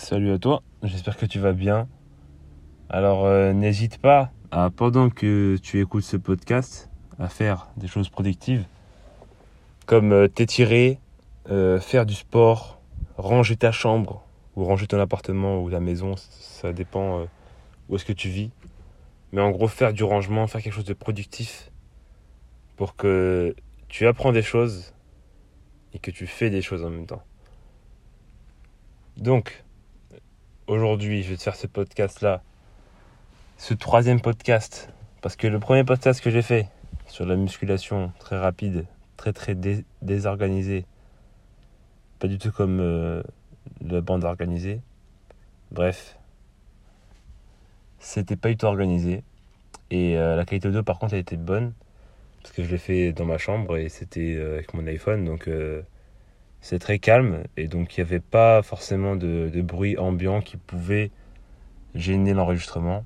Salut à toi, j'espère que tu vas bien. Alors euh, n'hésite pas à, pendant que tu écoutes ce podcast, à faire des choses productives, comme euh, t'étirer, euh, faire du sport, ranger ta chambre, ou ranger ton appartement ou ta maison, ça dépend où est-ce que tu vis. Mais en gros, faire du rangement, faire quelque chose de productif pour que tu apprends des choses et que tu fais des choses en même temps. Donc, aujourd'hui, je vais te faire ce podcast-là, ce troisième podcast, parce que le premier podcast que j'ai fait sur la musculation, très rapide, très très désorganisé, pas du tout comme euh, la bande organisée, bref, c'était pas du tout organisé. Et euh, la qualité audio, par contre, elle était bonne, parce que je l'ai fait dans ma chambre et c'était euh, avec mon iPhone, donc c'est très calme et donc il n'y avait pas forcément de, bruit ambiant qui pouvait gêner l'enregistrement.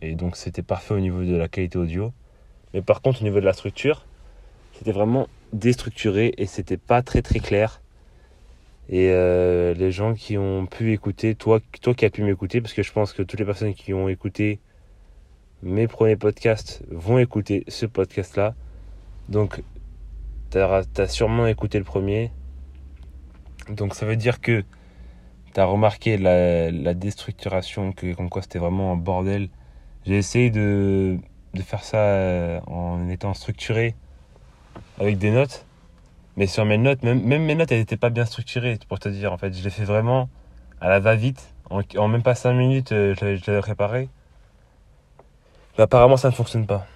Et donc c'était parfait au niveau de la qualité audio. Mais par contre au niveau de la structure, c'était vraiment déstructuré et c'était pas très très clair. Et euh, les gens qui ont pu écouter, toi, toi qui as pu m'écouter, parce que je pense que toutes les personnes qui ont écouté mes premiers podcasts vont écouter ce podcast-là. Donc, tu sûrement écouté le premier, donc ça veut dire que tu as remarqué la, déstructuration, que comme quoi c'était vraiment un bordel. J'ai essayé de, faire ça euh, en étant structuré avec des notes. Mais sur mes notes, même, mes notes, elles n'étaient pas bien structurées, pour te dire. En fait, je l'ai fait vraiment à la va-vite. En, même pas 5 minutes, euh, je l'avais préparé. Mais apparemment, ça ne fonctionne pas.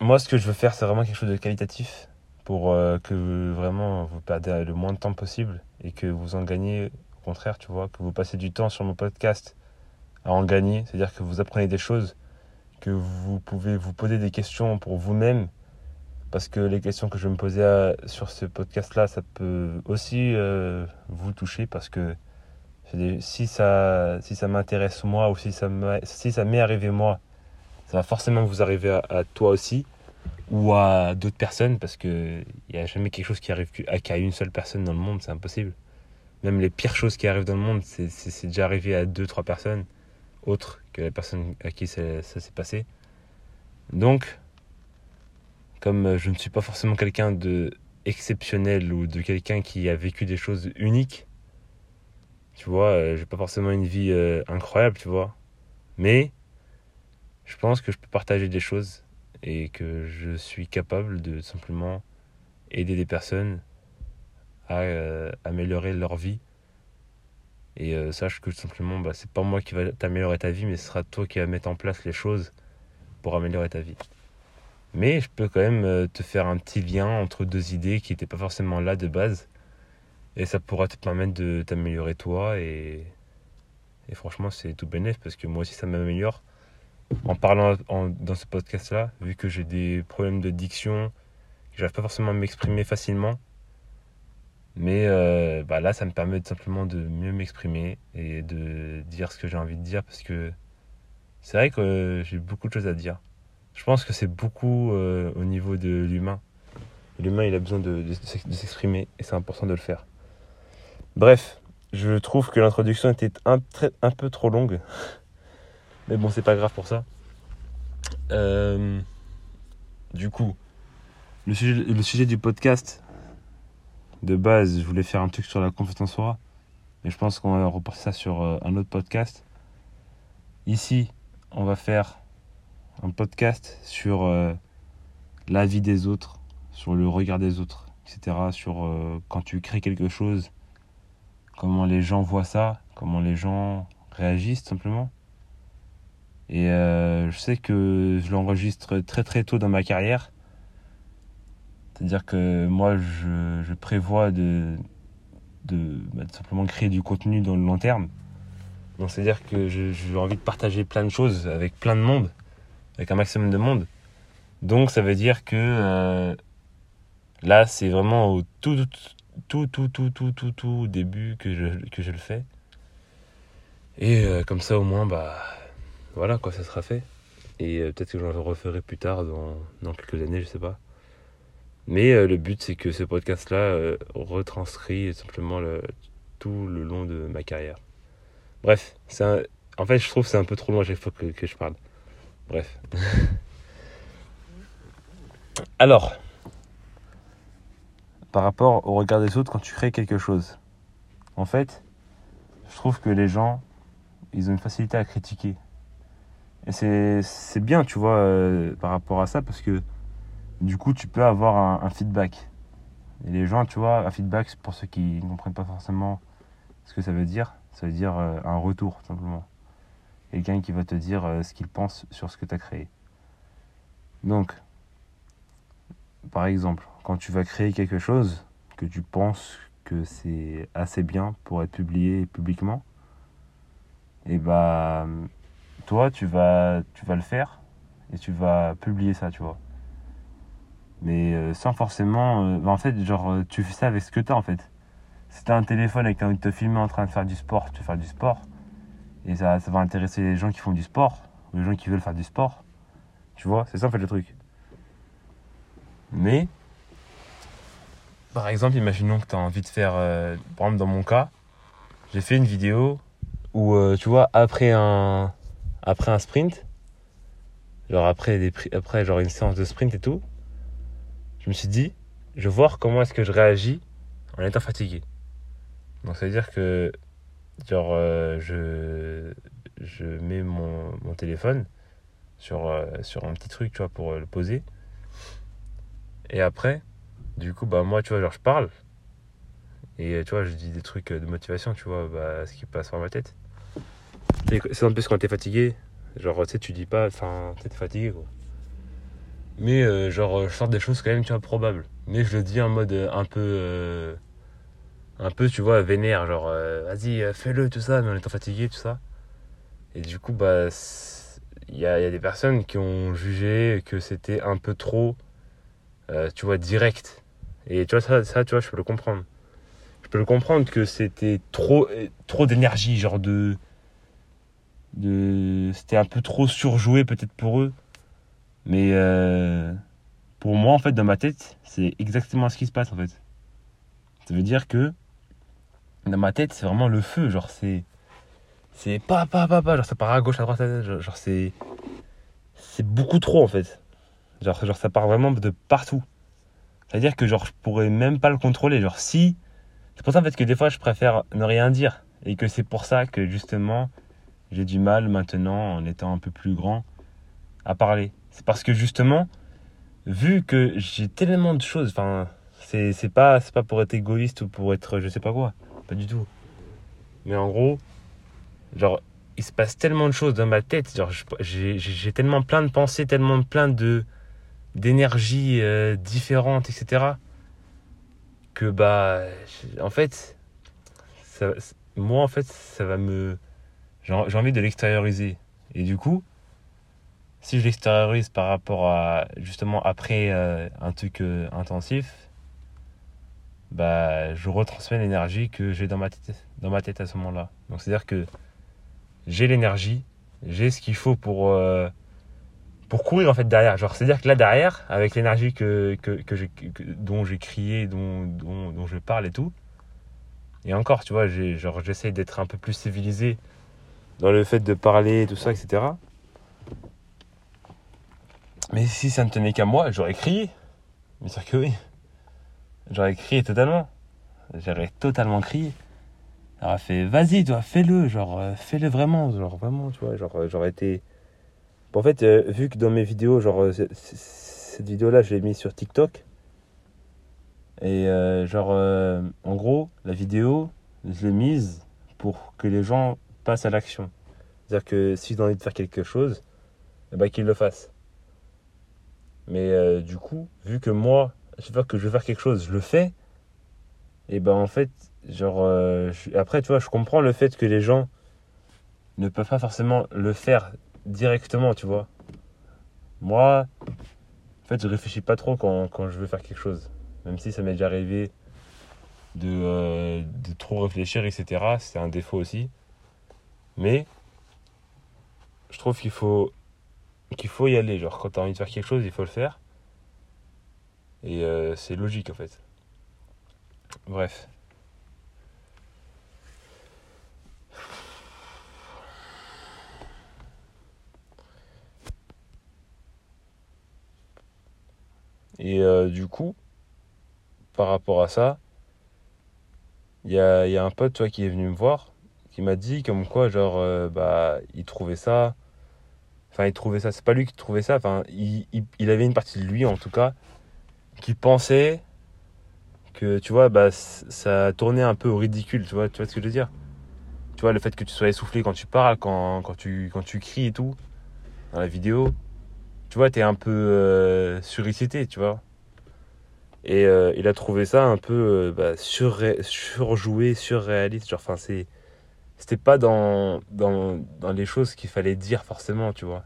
Moi, ce que je veux faire, c'est vraiment quelque chose de qualitatif pour euh, que vraiment vous perdez le moins de temps possible et que vous en gagnez au contraire, tu vois, que vous passez du temps sur mon podcast à en gagner, c'est-à-dire que vous apprenez des choses, que vous pouvez vous poser des questions pour vous-même, parce que les questions que je me posais sur ce podcast-là, ça peut aussi euh, vous toucher, parce que si ça, si ça m'intéresse moi ou si ça m'est arrivé moi, ça va forcément vous arriver à toi aussi ou à d'autres personnes parce que il n'y a jamais quelque chose qui arrive qu'à une seule personne dans le monde, c'est impossible. Même les pires choses qui arrivent dans le monde, c'est déjà arrivé à deux, trois personnes autres que la personne à qui ça, s'est passé. Donc, comme je ne suis pas forcément quelqu'un de exceptionnel ou de quelqu'un qui a vécu des choses uniques, tu vois, euh, j'ai pas forcément une vie euh, incroyable, tu vois. Mais je pense que je peux partager des choses et que je suis capable de simplement aider des personnes à euh, améliorer leur vie. Et euh, sache que simplement, bah, c'est pas moi qui va t'améliorer ta vie, mais ce sera toi qui va mettre en place les choses pour améliorer ta vie. Mais je peux quand même euh, te faire un petit lien entre deux idées qui n'étaient pas forcément là de base. Et ça pourra te permettre de t'améliorer toi. Et, et franchement, c'est tout bénéf parce que moi aussi, ça m'améliore en parlant dans ce podcast-là, vu que j'ai des problèmes de diction, que j'arrive pas forcément à m'exprimer facilement. Mais euh, bah là, ça me permet simplement de mieux m'exprimer et de dire ce que j'ai envie de dire parce que c'est vrai que j'ai beaucoup de choses à dire. Je pense que c'est beaucoup euh, au niveau de l'humain. L'humain, il a besoin de, s'exprimer et c'est important de le faire. Bref, je trouve que l'introduction était un peu trop longue. Mais bon, c'est pas grave pour ça. Euh, du coup, le sujet, du podcast, de base, je voulais faire un truc sur la confiance en soi. Mais je pense qu'on va reporter ça sur euh, un autre podcast. Ici, on va faire un podcast sur euh, la vie des autres, sur le regard des autres, etc. Sur quand tu crées quelque chose, comment les gens voient ça, comment les gens réagissent simplement. Et euh, je sais que je l'enregistre très très tôt dans ma carrière. C'est-à-dire que moi, je, prévois de, bah, de, simplement créer du contenu dans le long terme. Donc c'est-à-dire que j'ai envie de partager plein de choses avec plein de monde, avec un maximum de monde. Donc ça veut dire que euh, là, c'est vraiment au tout, tout, tout, tout, tout, tout, tout début que je, que je le fais. Et euh, comme ça, au moins, bah voilà quoi, ça sera fait. Et euh, peut-être que j'en referai plus tard, dans, quelques années, je sais pas. Mais euh, le but, c'est que ce podcast-là euh, retranscrit simplement le, tout le long de ma carrière. Bref, en fait, je trouve que c'est un peu trop loin à chaque fois que je parle. Bref. Alors, par rapport au regard des autres quand tu crées quelque chose, en fait, je trouve que les gens, ils ont une facilité à critiquer. Et c'est bien, tu vois, euh, par rapport à ça, parce que du coup, tu peux avoir un, feedback. Et les gens, tu vois, un feedback, pour ceux qui ne comprennent pas forcément ce que ça veut dire, ça veut dire euh, un retour, simplement. Quelqu'un qui va te dire euh, ce qu'il pense sur ce que tu as créé. Donc, par exemple, quand tu vas créer quelque chose que tu penses que c'est assez bien pour être publié publiquement, et bah toi tu vas tu vas le faire et tu vas publier ça, tu vois. Mais euh, sans forcément euh, bah, en fait genre tu fais ça avec ce que tu as en fait. Si tu as un téléphone et que tu as envie de te filmer en train de faire du sport, tu fais faire du sport et ça, va intéresser les gens qui font du sport ou les gens qui veulent faire du sport. Tu vois, c'est ça en fait le truc. Mais, par exemple, imaginons que tu as envie de faire, euh, par exemple dans mon cas, j'ai fait une vidéo où, euh, tu vois, après un, après un sprint, genre après, des, après genre une séance de sprint et tout, je me suis dit, je vais voir comment est-ce que je réagis en étant fatigué. Donc ça veut dire que, genre, euh, je, je mets mon, mon téléphone sur, sur un petit truc, tu vois, pour le poser. Et après, du coup, bah moi, tu vois, genre, je parle. Et tu vois, je dis des trucs de motivation, tu vois, bah, ce qui passe par ma tête. C'est en plus quand t'es fatigué. Genre, tu sais, tu dis pas, enfin, t'es fatigué, quoi. Mais, euh, genre, je sors des choses quand même, tu vois, probables. Mais je le dis en mode un peu. Euh, un peu, tu vois, vénère. Genre, euh, vas-y, fais-le, tout ça, mais en étant fatigué, tout ça. Et du coup, bah. Il y a, des personnes qui ont jugé que c'était un peu trop euh, tu vois, direct. Et tu vois, ça, ça, tu vois, je peux le comprendre. Je peux le comprendre que c'était trop, trop d'énergie, genre de. C'était un peu trop surjoué peut-être pour eux. Mais euh, pour moi, en fait, dans ma tête, c'est exactement ce qui se passe, en fait. Ça veut dire que dans ma tête, c'est vraiment le feu. Genre, c'est. C'est pas, pas, pas, pas. Genre, ça part à gauche, à droite, à droite. Genre, c'est. C'est beaucoup trop, en fait. Genre, genre ça part vraiment de partout. C'est-à-dire que genre je pourrais même pas le contrôler. Genre si. C'est pour ça en fait que des fois je préfère ne rien dire. Et que c'est pour ça que justement j'ai du mal maintenant, en étant un peu plus grand, à parler. C'est parce que justement, vu que j'ai tellement de choses, enfin, c'est, c'est pas, c'est pas pour être égoïste ou pour être je sais pas quoi. Pas du tout. Mais en gros, genre, il se passe tellement de choses dans ma tête. Genre, j'ai, j'ai tellement plein de pensées, tellement plein de d'énergie euh, différente, etc. Que bah, en fait, ça, moi en fait, ça va me, j'ai envie de l'extérioriser. Et du coup, si je l'extériorise par rapport à justement après euh, un truc euh, intensif, bah, je retransmets l'énergie que j'ai dans ma tête, dans ma tête à ce moment-là. Donc c'est à dire que j'ai l'énergie, j'ai ce qu'il faut pour pour courir en fait derrière. Genre, c'est-à-dire que là derrière, avec l'énergie que, que, que, dont j'ai crié, dont, dont, dont, je parle et tout, et encore, tu vois, genre, j'essaye d'être un peu plus civilisé dans le fait de parler, tout ça, etc. Mais si ça ne tenait qu'à moi, j'aurais crié. Bien sûr que oui. J'aurais crié totalement. J'aurais totalement crié. J'aurais fait, vas-y, toi, fais-le, genre, euh, fais-le vraiment, genre, vraiment, tu vois, genre, j'aurais été en fait, euh, vu que dans mes vidéos, genre, euh, cette vidéo-là, je l'ai mise sur TikTok. Et euh, genre, en gros, la vidéo, je l'ai mise pour que les gens passent à l'action. C'est-à-dire que s'ils ont envie de faire quelque chose, eh ben, le fassent. Mais du coup, vu que moi, fois que je veux faire quelque chose, je le fais, et ben en fait, genre, après, tu vois, je comprends le fait que les gens ne peuvent pas forcément le faire directement, tu vois. Moi, en fait, je réfléchis pas trop quand, quand je veux faire quelque chose. Même si ça m'est déjà arrivé de, euh, de trop réfléchir, etc. C'est un défaut aussi. Mais je trouve qu'il faut y aller. Genre, quand t'as envie de faire quelque chose, il faut le faire. Et euh, c'est logique en fait. Bref. Et euh, du coup, par rapport à ça, il y a, y a, un pote toi, qui est venu me voir qui m'a dit comme quoi, genre, euh, bah, il trouvait ça. Enfin, il trouvait ça, c'est pas lui qui trouvait ça, enfin, il, il, avait une partie de lui en tout cas, qui pensait que, tu vois, bah, ça tournait un peu au ridicule, tu vois, tu vois ce que je veux dire? Tu vois, le fait que tu sois essoufflé quand tu parles, quand, quand, tu, quand tu cries et tout, dans la vidéo, tu vois, t'es un peu euh, tu vois? Et euh, il a trouvé ça un peu euh, bah, sur, surjoué, surréaliste. Genre, enfin, c'est, c'était pas dans, dans, dans les choses qu'il fallait dire forcément, tu vois.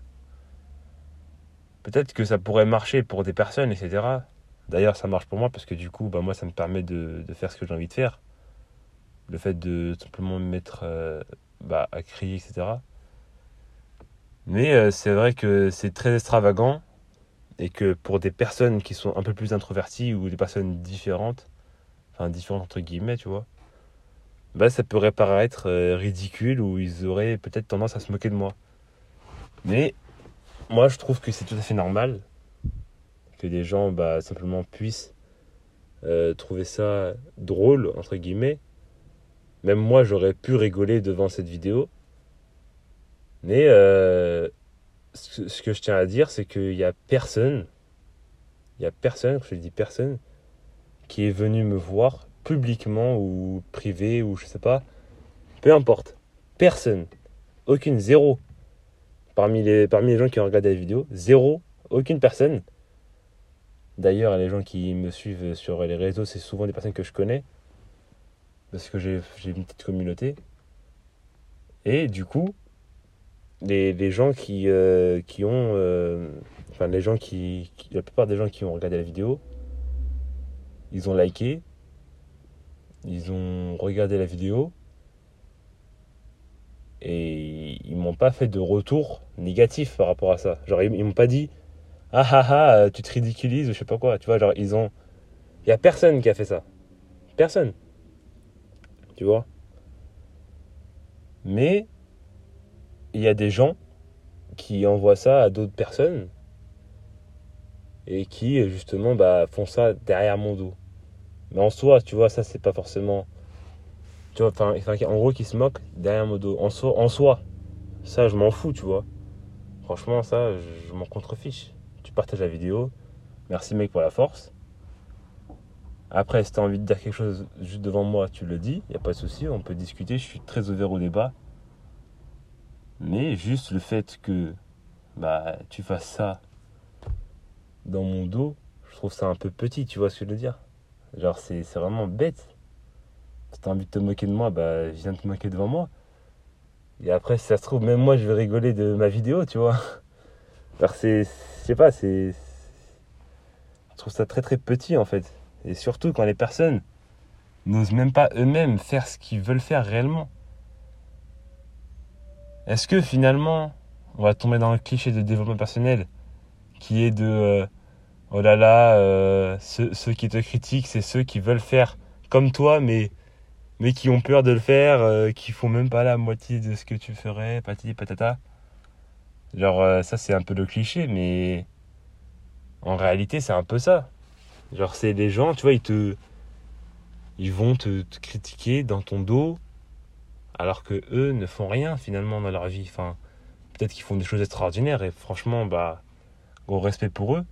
Peut-être que ça pourrait marcher pour des personnes, etc. D'ailleurs, ça marche pour moi parce que du coup, bah, moi, ça me permet de, de faire ce que j'ai envie de faire. Le fait de simplement me mettre euh, bah, à crier, etc. Mais euh, c'est vrai que c'est très extravagant et que pour des personnes qui sont un peu plus introverties ou des personnes différentes, enfin différentes entre guillemets, tu vois, bah ça pourrait paraître euh, ridicule ou ils auraient peut-être tendance à se moquer de moi. Mais moi je trouve que c'est tout à fait normal que des gens bah, simplement puissent euh, trouver ça drôle, entre guillemets. Même moi j'aurais pu rigoler devant cette vidéo. Mais euh, ce que je tiens à dire, c'est qu'il n'y a personne, il n'y a personne, je dis personne, qui est venu me voir publiquement ou privé ou je sais pas, peu importe, personne, aucune, zéro, parmi les, parmi les gens qui ont regardé la vidéo, zéro, aucune personne. D'ailleurs, les gens qui me suivent sur les réseaux, c'est souvent des personnes que je connais, parce que j'ai une petite communauté. Et du coup, les, gens qui, euh, ont. Euh, enfin, les gens qui, La plupart des gens qui ont regardé la vidéo, ils ont liké, ils ont regardé la vidéo, et ils m'ont pas fait de retour négatif par rapport à ça. Genre, ils, m'ont pas dit Ah ah ah, tu te ridiculises ou je sais pas quoi. Tu vois, genre, ils ont. Il y a personne qui a fait ça. Personne. Tu vois? Mais il y a des gens qui envoient ça à d'autres personnes et qui justement bah, font ça derrière mon dos. Mais en soi, tu vois, ça c'est pas forcément. Tu vois, enfin, en gros, qui se moquent derrière mon dos. En soi, en soi ça je m'en fous, tu vois. Franchement, ça, je, je m'en contrefiche. Tu partages la vidéo. Merci mec pour la force. Après, si tu as envie de dire quelque chose juste devant moi, tu le dis, il n'y a pas de souci, on peut discuter, je suis très ouvert au débat. Mais juste le fait que bah, tu fasses ça dans mon dos, je trouve ça un peu petit, tu vois ce que je veux dire Genre, c'est vraiment bête. Si t'as envie de te moquer de moi, bah, viens te moquer devant moi. Et après, si ça se trouve, même moi, je vais rigoler de ma vidéo, tu vois. Alors, c'est. Je sais pas, c'est. Je trouve ça très très petit, en fait. Et surtout quand les personnes n'osent même pas eux-mêmes faire ce qu'ils veulent faire réellement. Est-ce que finalement, on va tomber dans le cliché de développement personnel qui est de euh, oh là là, euh, ceux, qui te critiquent, c'est ceux qui veulent faire comme toi, mais, qui ont peur de le faire, euh, qui font même pas la moitié de ce que tu ferais, patati patata. Genre, euh, ça c'est un peu le cliché, mais en réalité, c'est un peu ça. Genre, c'est des gens, tu vois, ils te. Ils vont te, te critiquer dans ton dos alors que eux ne font rien finalement dans leur vie. Peut-être qu'ils font des choses extraordinaires et franchement, bah, gros respect pour eux.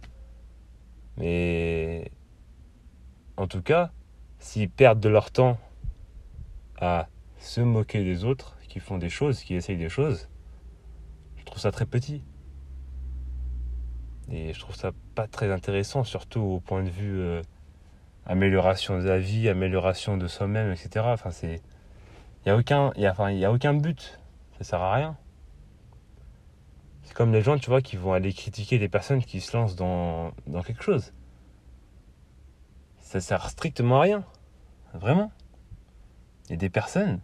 Mais en tout cas, s'ils perdent de leur temps à se moquer des autres, qui font des choses, qui essayent des choses, je trouve ça très petit. Et je trouve ça pas très intéressant, surtout au point de vue euh, amélioration de la vie, amélioration de soi-même, etc. Enfin, c'est il n'y a, aucun, a, enfin, a aucun but. Ça sert à rien. C'est comme les gens, tu vois, qui vont aller critiquer les personnes qui se lancent dans, dans quelque chose. Ça sert strictement à rien. Vraiment. Il y a des personnes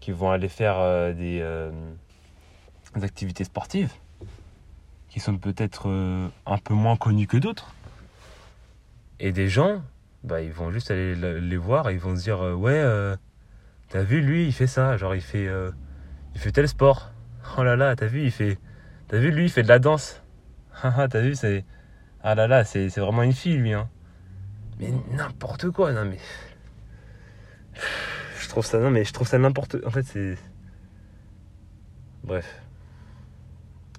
qui vont aller faire euh, des, euh, des, activités sportives qui sont peut-être euh, un peu moins connues que d'autres. Et des gens, bah, ils vont juste aller les voir et ils vont se dire Ouais, T'as vu, lui, il fait ça. Genre, il fait, il fait tel sport. Oh là là, t'as vu, il fait. T'as vu, lui, il fait de la danse. t'as vu, c'est. Ah là là, c'est c'est vraiment une fille, lui. Hein. Mais n'importe quoi, non mais. Je trouve ça, non mais je trouve ça n'importe. En fait, c'est. Bref.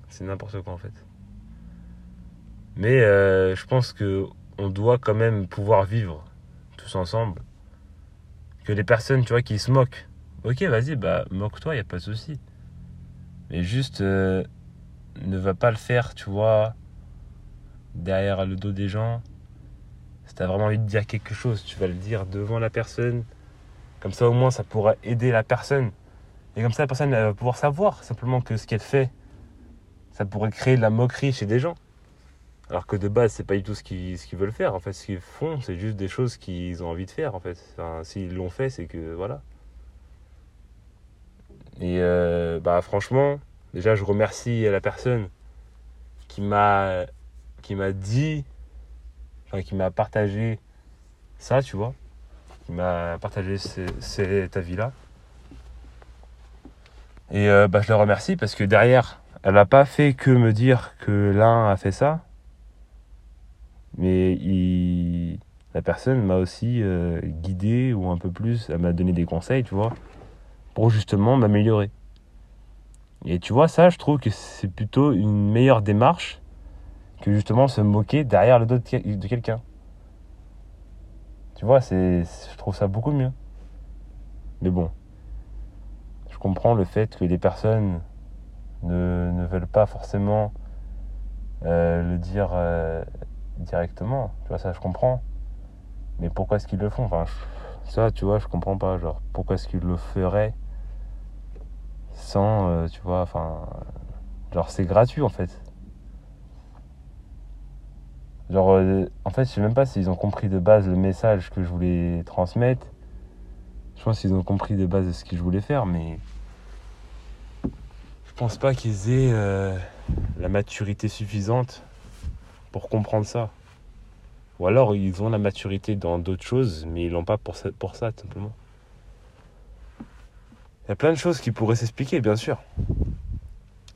C'est n'importe quoi en fait. Mais euh, je pense que on doit quand même pouvoir vivre tous ensemble. Que les personnes, tu vois, qui se moquent. Ok, vas-y, bah moque-toi, y a pas de souci. Mais juste euh, ne va pas le faire, tu vois, derrière le dos des gens. Si t'as vraiment envie de dire quelque chose, tu vas le dire devant la personne. Comme ça, au moins, ça pourra aider la personne. Et comme ça, la personne va pouvoir savoir simplement que ce qu'elle fait, ça pourrait créer de la moquerie chez des gens. Alors que de base, c'est pas du tout ce qu'ils ce qu'ils veulent faire. En fait, ce qu'ils font, c'est juste des choses qu'ils ont envie de faire. En fait, enfin, s'ils l'ont fait, c'est que voilà. Et euh, bah franchement, déjà, je remercie la personne qui m'a qui m'a dit, enfin qui m'a partagé ça, tu vois, qui m'a partagé cet avis-là. Et euh, bah, je le remercie parce que derrière, elle n'a pas fait que me dire que l'un a fait ça, mais la personne m'a aussi euh, guidé ou un peu plus, elle m'a donné des conseils, tu vois, pour justement m'améliorer. Et tu vois, ça, je trouve que c'est plutôt une meilleure démarche que justement se moquer derrière le dos de quelqu'un. Tu vois, c'est, je trouve ça beaucoup mieux. Mais bon, je comprends le fait que les personnes ne, ne veulent pas forcément euh, le dire euh, directement. Tu vois, ça, je comprends. Mais pourquoi est-ce qu'ils le font? Enfin, ça, tu vois, je comprends pas. Genre, pourquoi est-ce qu'ils le feraient? Euh, tu vois, enfin, genre, c'est gratuit en fait. Genre, euh, en fait, je sais même pas s'ils ont compris de base le message que je voulais transmettre. Je pense qu'ils ont compris de base ce que je voulais faire, mais je pense pas qu'ils aient euh, la maturité suffisante pour comprendre ça. Ou alors ils ont la maturité dans d'autres choses, mais ils l'ont pas pour ça, pour ça, tout simplement. Il y a plein de choses qui pourraient s'expliquer, bien sûr.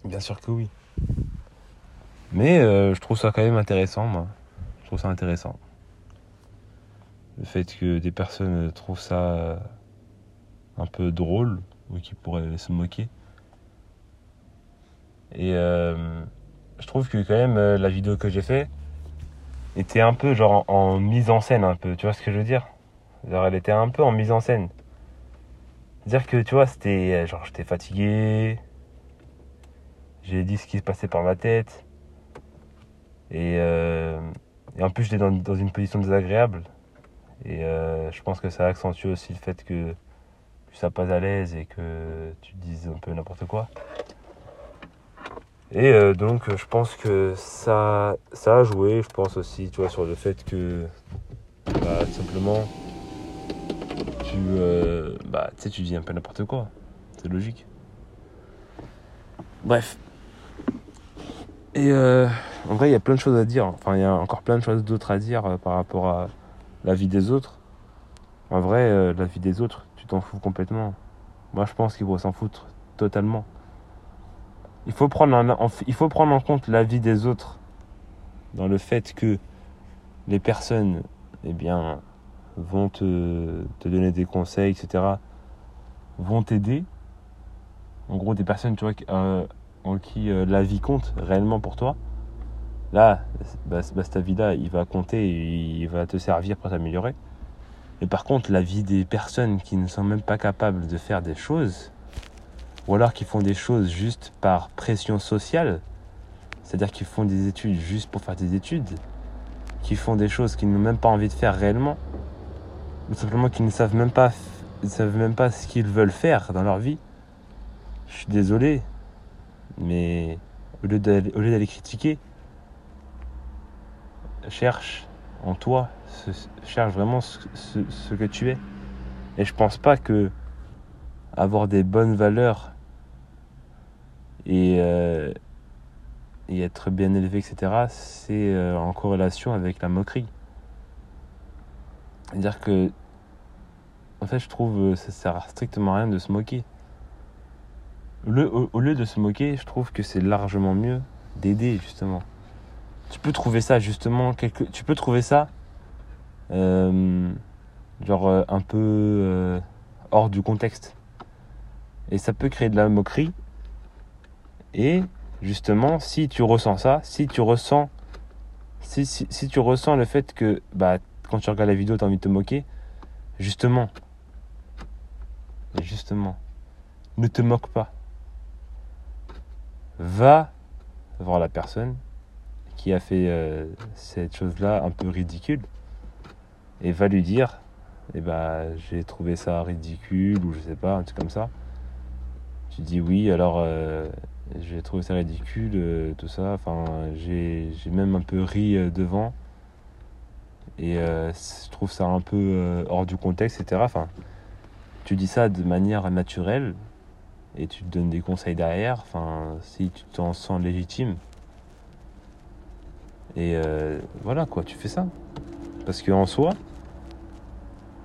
Bien sûr que oui. Mais euh, je trouve ça quand même intéressant, moi trouve ça intéressant. Le fait que des personnes trouvent ça un peu drôle ou qui pourraient se moquer. Et euh, je trouve que quand même euh, la vidéo que j'ai fait était un peu genre en, mise en scène un peu, tu vois ce que je veux dire? Genre elle était un peu en mise en scène. C'est-à-dire que tu vois, c'était genre j'étais fatigué. J'ai dit ce qui se passait par ma tête. Et euh, en plus, j'étais dans, une position désagréable. Et euh, je pense que ça accentue aussi le fait que tu sois pas à l'aise et que tu dises un peu n'importe quoi. Et euh, donc, je pense que ça, ça a joué. Je pense aussi, tu vois, sur le fait que, bah, simplement, tu, euh, bah, tu dis un peu n'importe quoi. C'est logique. Bref. Et euh, en vrai, il y a plein de choses à dire. Enfin, il y a encore plein de choses d'autres à dire euh, par rapport à la vie des autres. En vrai, la vie des autres, tu t'en fous complètement. Moi, je pense qu'il faut s'en foutre totalement. Il faut, prendre en, il faut prendre en compte la vie des autres dans le fait que les personnes, eh bien, vont te, donner des conseils, etc., vont t'aider. En gros, des personnes, tu vois, euh, en qui euh, la vie compte réellement pour toi, là, bah, cette vie-là, il va compter et il va te servir pour t'améliorer. Mais par contre, la vie des personnes qui ne sont même pas capables de faire des choses, ou alors qui font des choses juste par pression sociale, c'est-à-dire qu'ils font des études juste pour faire des études, qui font des choses qu'ils n'ont même pas envie de faire réellement, simplement qu'ils ne savent même pas, savent même pas ce qu'ils veulent faire dans leur vie. Je suis désolé, mais au lieu d'aller critiquer, cherche en toi, cherche vraiment ce, que tu es. Et je pense pas que avoir des bonnes valeurs et, euh, et être bien élevé, etc., c'est euh, en corrélation avec la moquerie. C'est-à-dire que, en fait, je trouve que ça sert strictement à rien de se moquer. Au, lieu de se moquer, je trouve que c'est largement mieux d'aider justement. tu peux trouver ça justement quelque tu peux trouver ça euh, genre euh, un peu euh, hors du contexte. Et ça peut créer de la moquerie. Et justement si tu ressens ça si tu ressens si, si, si tu ressens le fait que bah quand tu regardes la vidéo tu as envie de te moquer justement justement ne te moque pas va voir la personne qui a fait euh, cette chose-là un peu ridicule et va lui dire eh ben, j'ai trouvé ça ridicule ou je sais pas, un truc comme ça. Tu dis oui, alors euh, j'ai trouvé ça ridicule, euh, tout ça. Enfin, j'ai même un peu ri devant. Et je trouve ça un peu hors du contexte, etc. Enfin, tu dis ça de manière naturelle et tu te donnes des conseils derrière. Enfin, si tu t'en sens légitime. Et euh, voilà quoi, tu fais ça. Parce qu'en soi,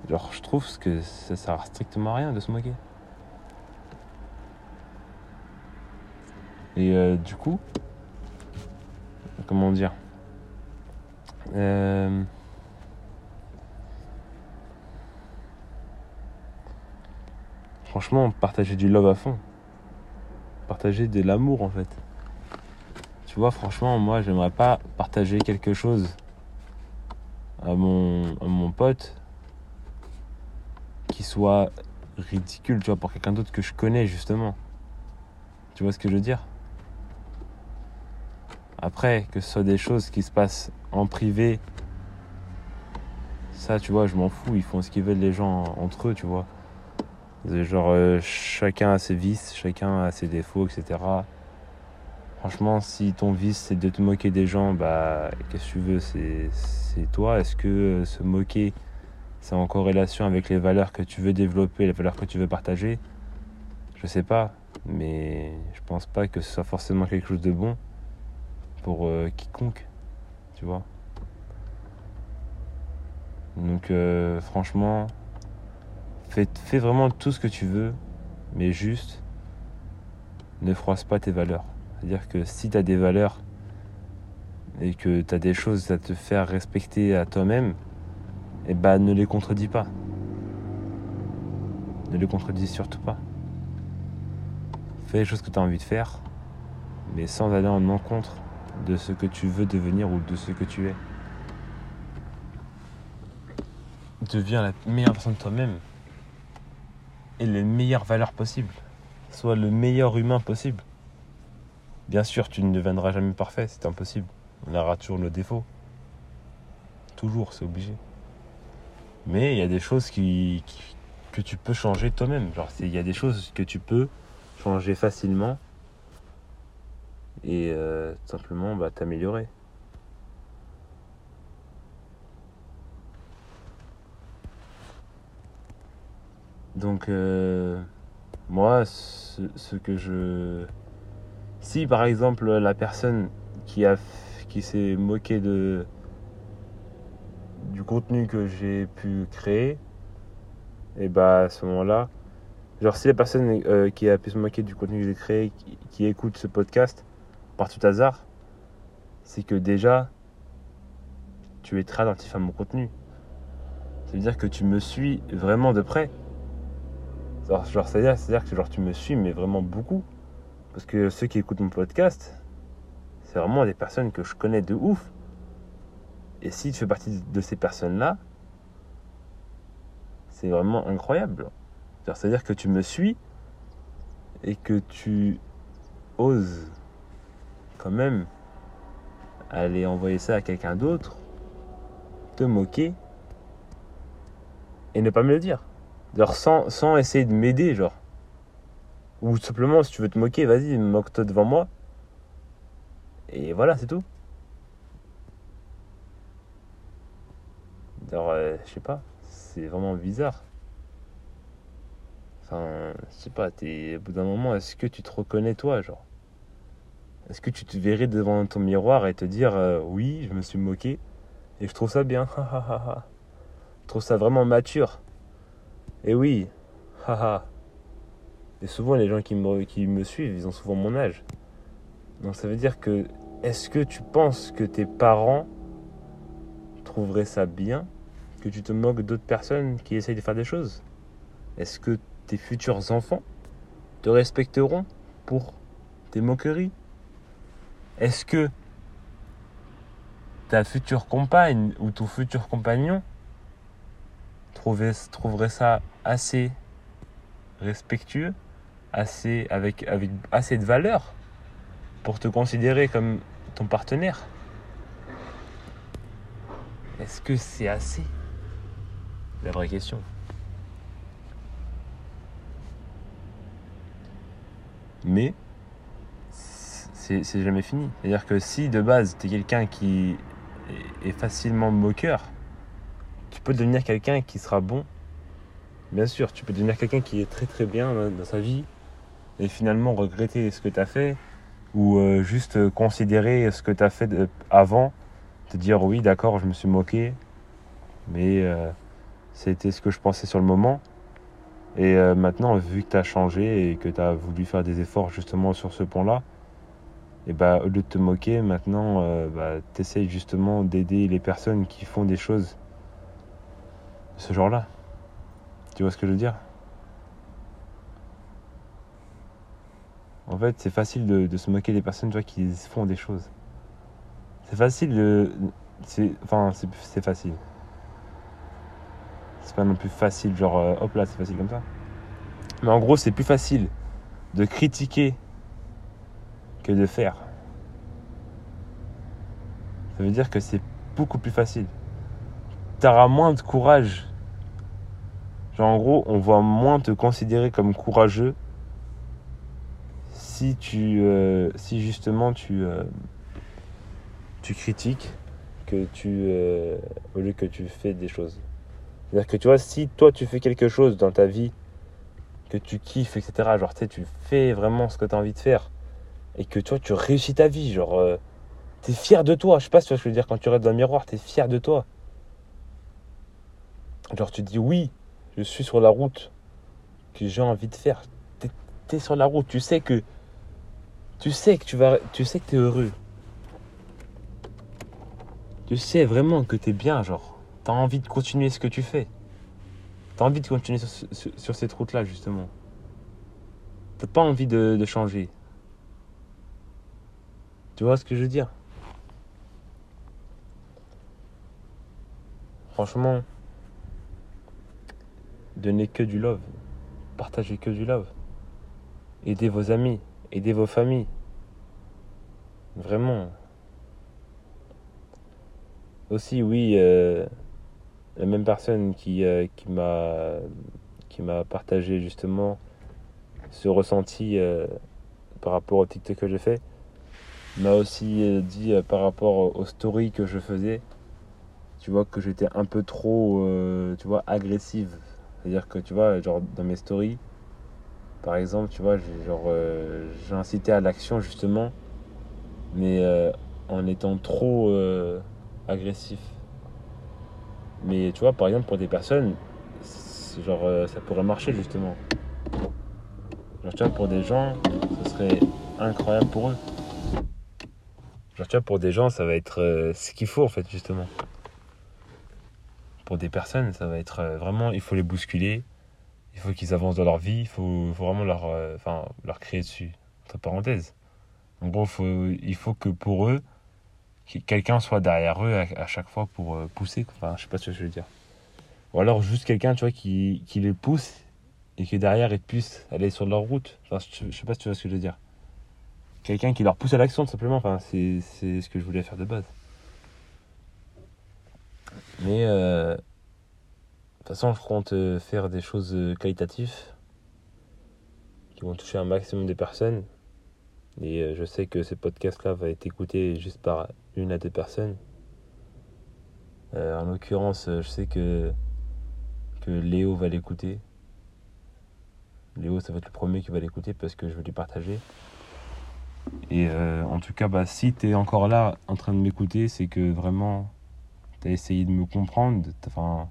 genre, je trouve que ça sert strictement à rien de se moquer. Et euh, du coup, comment dire Euh, Franchement, partager du love à fond. Partager de l'amour en fait. Tu vois, franchement, moi, j'aimerais pas partager quelque chose à mon, mon pote qui soit ridicule, tu vois, pour quelqu'un d'autre que je connais justement. Tu vois ce que je veux dire? Après, que ce soit des choses qui se passent en privé, ça, tu vois, je m'en fous. Ils font ce qu'ils veulent les gens entre eux, tu vois. C'est Genre, euh, chacun a ses vices, chacun a ses défauts, etc. Franchement, si ton vice c'est de te moquer des gens, bah qu'est-ce que tu veux, c'est toi. Est-ce que euh, se moquer, c'est en corrélation avec les valeurs que tu veux développer, les valeurs que tu veux partager? Je sais pas, mais je pense pas que ce soit forcément quelque chose de bon pour euh, quiconque, tu vois. Donc euh, franchement, fais, vraiment tout ce que tu veux, mais juste ne froisse pas tes valeurs. C'est-à-dire que si tu as des valeurs et que tu as des choses à te faire respecter à toi-même, eh ben ne les contredis pas. Ne les contredis surtout pas. Fais les choses que tu as envie de faire, mais sans aller en encontre de ce que tu veux devenir ou de ce que tu es. Deviens la meilleure version de toi-même et les meilleures valeurs possibles. Sois le meilleur humain possible. Bien sûr, tu ne deviendras jamais parfait, c'est impossible. On aura toujours nos défauts. Toujours, c'est obligé. Mais il y a des choses que tu peux changer toi-même. Il y a des choses que tu peux changer facilement et euh, simplement bah, t'améliorer. Donc, euh, moi, ce, que je. Si par exemple la personne qui qui s'est moquée de du contenu que j'ai pu créer, et bah à ce moment-là, genre si la personne euh, qui a pu se moquer du contenu que j'ai créé, qui, qui écoute ce podcast par tout hasard, c'est que déjà tu es très attentif à mon contenu. Ça veut dire que tu me suis vraiment de près. C'est-à-dire, que tu me suis, mais vraiment beaucoup. Parce que ceux qui écoutent mon podcast, c'est vraiment des personnes que je connais de ouf. Et si tu fais partie de ces personnes-là, c'est vraiment incroyable. C'est-à-dire que tu me suis et que tu oses quand même aller envoyer ça à quelqu'un d'autre, te moquer et ne pas me le dire. Genre sans, sans essayer de m'aider, genre. Ou simplement, si tu veux te moquer, vas-y, moque-toi devant moi. Et voilà, c'est tout. Genre, euh, je sais pas, c'est vraiment bizarre. Enfin, je sais pas, t'es, au bout d'un moment, est-ce que tu te reconnais toi, genre? Est-ce que tu te verrais devant ton miroir et te dire, euh, oui, je me suis moqué, et je trouve ça bien, je trouve ça vraiment mature. Et oui, haha. Et souvent, les gens qui me, qui me suivent, ils ont souvent mon âge. Donc ça veut dire que est-ce que tu penses que tes parents trouveraient ça bien que tu te moques d'autres personnes qui essayent de faire des choses? Est-ce que tes futurs enfants te respecteront pour tes moqueries? Est-ce que ta future compagne ou ton futur compagnon trouverait ça assez respectueux, assez, avec, avec assez de valeur pour te considérer comme ton partenaire Est-ce que c'est assez? La vraie question. Mais c'est jamais fini. C'est-à-dire que si de base tu es quelqu'un qui est facilement moqueur, tu peux devenir quelqu'un qui sera bon. Bien sûr, tu peux devenir quelqu'un qui est très très bien dans sa vie et finalement regretter ce que tu as fait ou euh, juste considérer ce que tu as fait avant, te dire oui d'accord je me suis moqué, mais euh, c'était ce que je pensais sur le moment. Et euh, maintenant, vu que tu as changé et que tu as voulu faire des efforts justement sur ce point-là, et bah, au lieu de te moquer, maintenant, bah, tu essayes justement d'aider les personnes qui font des choses ce genre-là. Tu vois ce que je veux dire? En fait, c'est facile de, se moquer des personnes tu qui font des choses. C'est facile de. Enfin, c'est facile. C'est pas non plus facile, genre, euh, hop là, c'est facile comme ça. Mais en gros, c'est plus facile de critiquer que de faire. Ça veut dire que c'est beaucoup plus facile. Tu auras moins de courage. Genre, en gros, on va moins te considérer comme courageux si tu euh, si justement tu euh, tu critiques que tu euh, au lieu que tu fais des choses. C'est à dire que tu vois si toi tu fais quelque chose dans ta vie que tu kiffes etc genre tu fais vraiment ce que tu as envie de faire et que toi tu réussis ta vie genre tu es fier de toi. Je sais pas si tu ce que je veux dire. Quand tu regardes dans le miroir tu es fier de toi genre tu dis oui je suis sur la route que j'ai envie de faire tu es sur la route tu sais que tu sais que tu vas, tu sais que es heureux. Tu sais vraiment que tu es bien, genre. Tu as envie de continuer ce que tu fais. Tu as envie de continuer sur, cette route-là, justement. T'as pas envie de changer. Tu vois ce que je veux dire? Franchement, donnez que du love. Partagez que du love. Aidez vos amis. Aidez vos familles. Vraiment. Aussi, oui, euh, la même personne qui, euh, qui m'a partagé justement ce ressenti euh, par rapport au TikTok que j'ai fait m'a aussi dit par rapport aux stories que je faisais tu vois que j'étais un peu trop tu vois agressive c'est à dire que tu vois genre dans mes stories par exemple, tu vois, genre, euh, j'ai incité à l'action justement, mais euh, en étant trop euh, agressif. Mais tu vois, par exemple, pour des personnes, genre, ça pourrait marcher justement. Genre, tu vois, pour des gens, ce serait incroyable pour eux. Genre, tu vois, pour des gens, ça va être ce qu'il faut en fait, justement. Pour des personnes, ça va être vraiment, il faut les bousculer il faut qu'ils avancent dans leur vie, il faut, vraiment leur, euh, enfin, leur créer dessus, entre parenthèses. En gros, faut, il faut que pour eux, quelqu'un soit derrière eux à, chaque fois pour euh, pousser. Enfin, je sais pas ce que je veux dire. Ou alors juste quelqu'un, tu vois, qui, qui les pousse et que derrière ils puissent aller sur leur route. Enfin, je, sais pas si tu vois ce que je veux dire. Quelqu'un qui leur pousse à l'action, tout simplement. Enfin, c'est ce que je voulais faire de base. Mais euh, toute façon, je compte euh, faire des choses euh, qualitatives qui vont toucher un maximum de personnes. Et je sais que ce podcast-là va être écouté juste par une à deux personnes. en l'occurrence, je sais que, que Léo va l'écouter. Léo, ça va être le premier qui va l'écouter parce que je vais lui partager. Et en tout cas, bah, si tu es encore là en train de m'écouter, c'est que vraiment, tu as essayé de me comprendre. Enfin,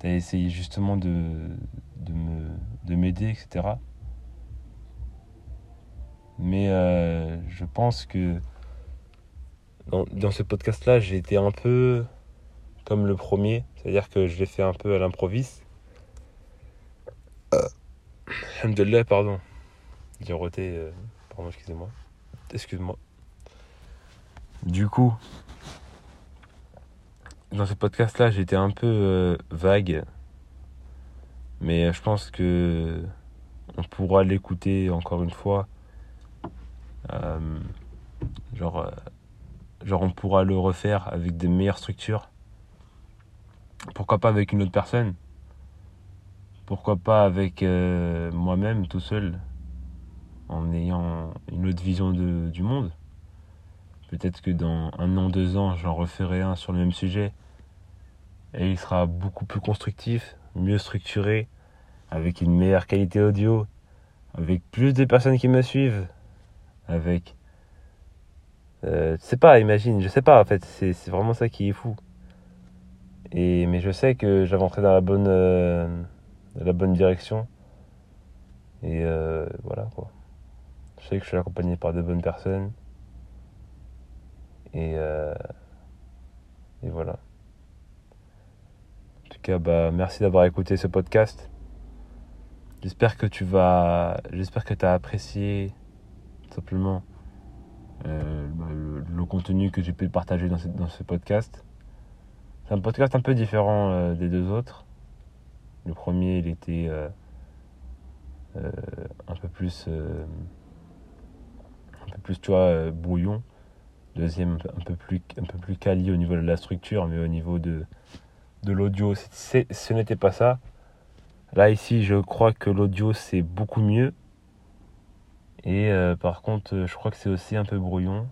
tu as essayé justement de, de, me, de m'aider, etc. Mais euh, je pense que dans, dans ce podcast-là, j'ai été un peu comme le premier, c'est-à-dire que je l'ai fait un peu à l'improviste. Alhamdulillah, pardon. J'ai roté, euh, pardon, excusez-moi. Excuse-moi. Du coup, dans ce podcast-là, j'étais un peu euh, vague, mais je pense que on pourra l'écouter encore une fois. Euh, genre, euh, on pourra le refaire avec des meilleures structures. Pourquoi pas avec une autre personne? Pourquoi pas avec euh, moi-même tout seul En ayant une autre vision du monde? Peut-être que dans un an, deux ans, j'en referai un sur le même sujet. Et il sera beaucoup plus constructif, mieux structuré, avec une meilleure qualité audio, avec plus de personnes qui me suivent, avec... Euh, je sais pas, imagine, je sais pas en fait, c'est vraiment ça qui est fou. Et, mais je sais que j'avancerai dans la bonne, euh, la bonne direction. Et euh, voilà quoi. Je sais que je suis accompagné par de bonnes personnes. Et, euh, et voilà. En tout cas, bah, merci d'avoir écouté ce podcast. J'espère que tu vas. J'espère que tu as apprécié simplement euh, bah, le, contenu que j'ai pu partager dans ce, podcast. C'est un podcast un peu différent euh, des deux autres. Le premier, il était un peu plus. un peu plus, tu vois, brouillon. Deuxième, un peu plus, un peu plus quali au niveau de la structure, mais au niveau de, de l'audio, ce n'était pas ça. Là, ici, je crois que l'audio, c'est beaucoup mieux. Et euh, par contre, je crois que c'est aussi un peu brouillon.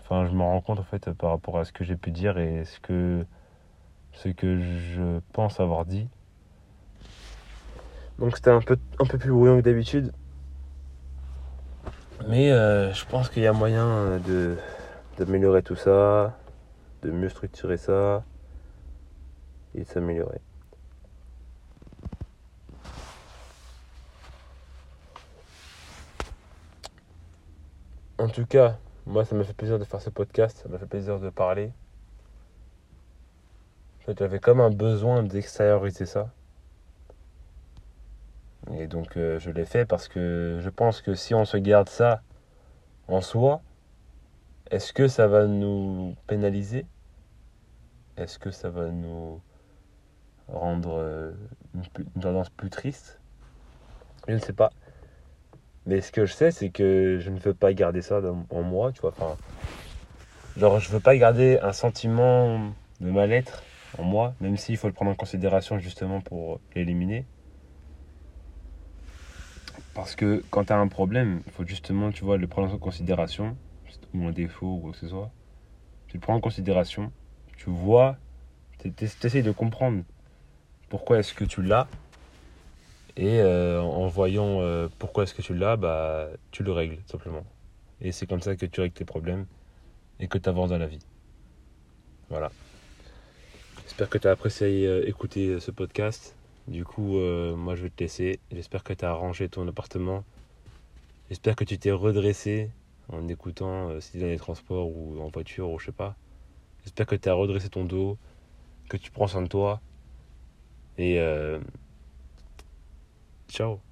Enfin, je me rends compte, en fait, par rapport à ce que j'ai pu dire et ce que, ce que je pense avoir dit. Donc, c'était un peu, un peu plus brouillon que d'habitude. Mais euh, je pense qu'il y a moyen euh, d'améliorer tout ça, de mieux structurer ça et de s'améliorer. En tout cas, moi ça m'a fait plaisir de faire ce podcast, ça m'a fait plaisir de parler. J'avais comme un besoin d'extérioriser ça. Et donc euh, je l'ai fait parce que je pense que si on se garde ça en soi, est-ce que ça va nous pénaliser? Est-ce que ça va nous rendre euh, une, tendance plus triste? Je ne sais pas. Mais ce que je sais, c'est que je ne veux pas garder ça en moi, tu vois. Enfin, genre, je veux pas garder un sentiment de mal-être en moi, même s'il faut le prendre en considération justement pour l'éliminer. Parce que quand tu as un problème, il faut justement, tu vois, le prendre en considération, ou un défaut ou quoi que ce soit. Tu le prends en considération, tu vois, tu essayes de comprendre pourquoi est-ce que tu l'as. Et euh, en voyant euh, pourquoi est-ce que tu l'as, bah, tu le règles, simplement. Et c'est comme ça que tu règles tes problèmes et que tu avances dans la vie. Voilà. J'espère que tu as apprécié euh, écouter ce podcast. Du coup, euh, moi je vais te laisser. J'espère que tu as rangé ton appartement. J'espère que tu t'es redressé en écoutant, euh, si tu es dans les transports ou en voiture ou je sais pas. J'espère que tu as redressé ton dos, que tu prends soin de toi. Et euh, ciao.